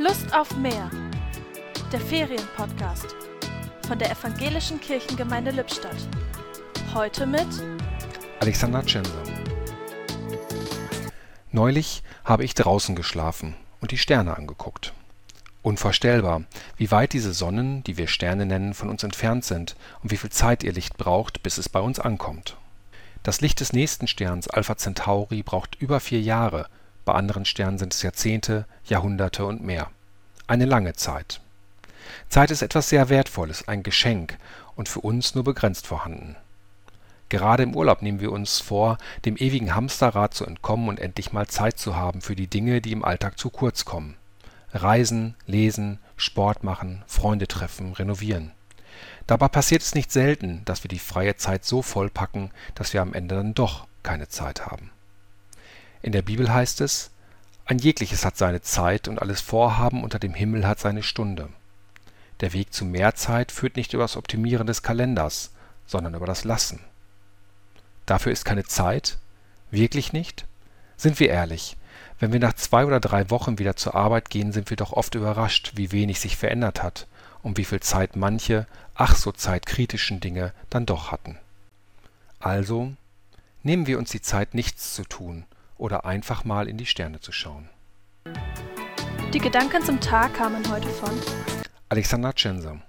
Lust auf mehr. Der Ferienpodcast von der Evangelischen Kirchengemeinde Lippstadt. Heute mit Alexander Tschenser. Neulich habe ich draußen geschlafen und die Sterne angeguckt. Unvorstellbar, wie weit diese Sonnen, die wir Sterne nennen, von uns entfernt sind und wie viel Zeit ihr Licht braucht, bis es bei uns ankommt. Das Licht des nächsten Sterns Alpha Centauri braucht über vier Jahre, bei anderen Sternen sind es Jahrzehnte, Jahrhunderte und mehr. Eine lange Zeit. Zeit ist etwas sehr Wertvolles, ein Geschenk und für uns nur begrenzt vorhanden. Gerade im Urlaub nehmen wir uns vor, dem ewigen Hamsterrad zu entkommen und endlich mal Zeit zu haben für die Dinge, die im Alltag zu kurz kommen. Reisen, lesen, Sport machen, Freunde treffen, renovieren. Dabei passiert es nicht selten, dass wir die freie Zeit so vollpacken, dass wir am Ende dann doch keine Zeit haben. In der Bibel heißt es, ein jegliches hat seine Zeit und alles Vorhaben unter dem Himmel hat seine Stunde. Der Weg zu mehr Zeit führt nicht über das Optimieren des Kalenders, sondern über das Lassen. Dafür ist keine Zeit? Wirklich nicht? Sind wir ehrlich, wenn wir nach zwei oder drei Wochen wieder zur Arbeit gehen, sind wir doch oft überrascht, wie wenig sich verändert hat und wie viel Zeit manche, ach so zeitkritischen Dinge dann doch hatten. Also nehmen wir uns die Zeit, nichts zu tun oder einfach mal in die Sterne zu schauen. Die Gedanken zum Tag kamen heute von Alexander Tschenser